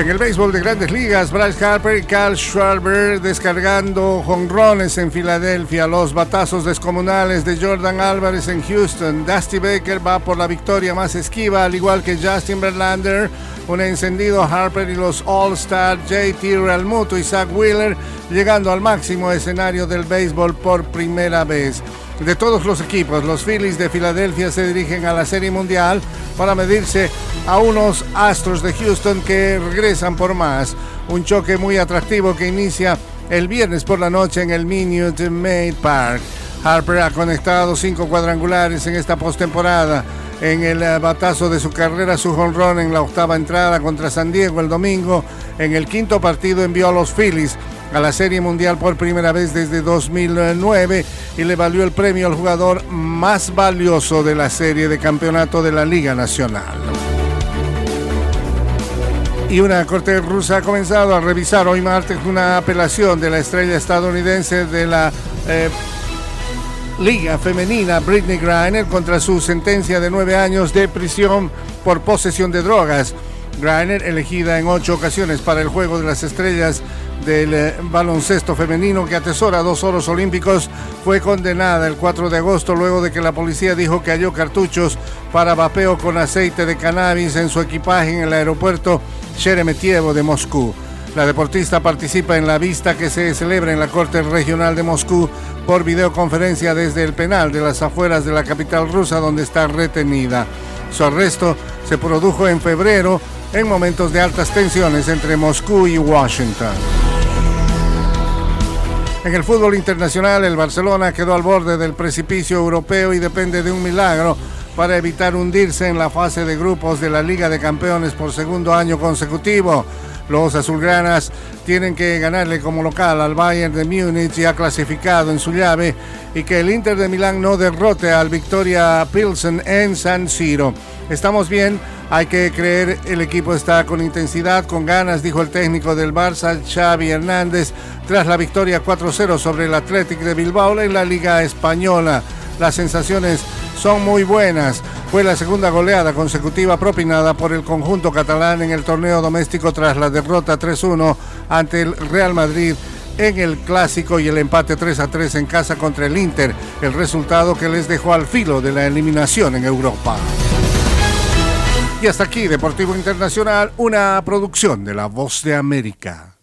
En el béisbol de grandes ligas, Bryce Harper y Carl Schwarber descargando jonrones en Filadelfia, los batazos descomunales de Jordan Álvarez en Houston. Dusty Baker va por la victoria más esquiva, al igual que Justin Verlander. Un encendido Harper y los All-Star JT Realmuto y Zach Wheeler llegando al máximo escenario del béisbol por primera vez. De todos los equipos, los Phillies de Filadelfia se dirigen a la Serie Mundial para medirse a unos Astros de Houston que regresan por más. Un choque muy atractivo que inicia el viernes por la noche en el Minute Maid Park. Harper ha conectado cinco cuadrangulares en esta postemporada. En el eh, batazo de su carrera, su jonrón en la octava entrada contra San Diego el domingo. En el quinto partido envió a los Phillies a la Serie Mundial por primera vez desde 2009 y le valió el premio al jugador más valioso de la serie de campeonato de la Liga Nacional. Y una corte rusa ha comenzado a revisar hoy martes una apelación de la estrella estadounidense de la eh, Liga Femenina, Britney Griner, contra su sentencia de nueve años de prisión por posesión de drogas. Griner, elegida en ocho ocasiones para el Juego de las Estrellas del eh, baloncesto femenino que atesora dos oros olímpicos, fue condenada el 4 de agosto luego de que la policía dijo que halló cartuchos para vapeo con aceite de cannabis en su equipaje en el aeropuerto Sheremetyevo de Moscú. La deportista participa en la vista que se celebra en la Corte Regional de Moscú por videoconferencia desde el penal de las afueras de la capital rusa donde está retenida. Su arresto se produjo en febrero en momentos de altas tensiones entre Moscú y Washington. En el fútbol internacional, el Barcelona quedó al borde del precipicio europeo y depende de un milagro para evitar hundirse en la fase de grupos de la Liga de Campeones por segundo año consecutivo. Los azulgranas tienen que ganarle como local al Bayern de Múnich ya clasificado en su llave y que el Inter de Milán no derrote al Victoria Pilsen en San Siro. Estamos bien, hay que creer, el equipo está con intensidad, con ganas, dijo el técnico del Barça, Xavi Hernández, tras la victoria 4-0 sobre el Athletic de Bilbao en la Liga Española. Las sensaciones son muy buenas. Fue la segunda goleada consecutiva propinada por el conjunto catalán en el torneo doméstico tras la derrota 3-1 ante el Real Madrid en el clásico y el empate 3 3 en casa contra el Inter, el resultado que les dejó al filo de la eliminación en Europa. Y hasta aquí, Deportivo Internacional, una producción de La Voz de América.